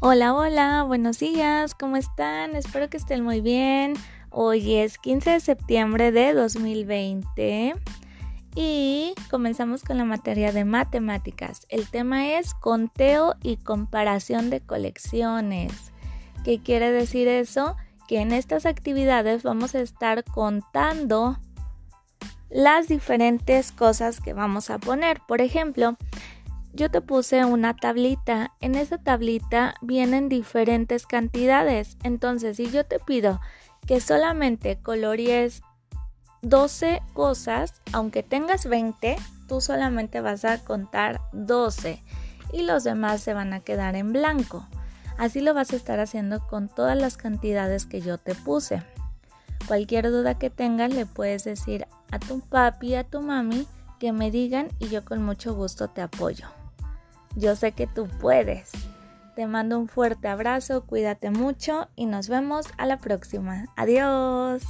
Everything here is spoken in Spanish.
Hola, hola, buenos días, ¿cómo están? Espero que estén muy bien. Hoy es 15 de septiembre de 2020 y comenzamos con la materia de matemáticas. El tema es conteo y comparación de colecciones. ¿Qué quiere decir eso? Que en estas actividades vamos a estar contando las diferentes cosas que vamos a poner. Por ejemplo, yo te puse una tablita. En esa tablita vienen diferentes cantidades. Entonces, si yo te pido que solamente colorees 12 cosas, aunque tengas 20, tú solamente vas a contar 12 y los demás se van a quedar en blanco. Así lo vas a estar haciendo con todas las cantidades que yo te puse. Cualquier duda que tengas le puedes decir a tu papi, a tu mami que me digan y yo con mucho gusto te apoyo. Yo sé que tú puedes. Te mando un fuerte abrazo, cuídate mucho y nos vemos a la próxima. Adiós.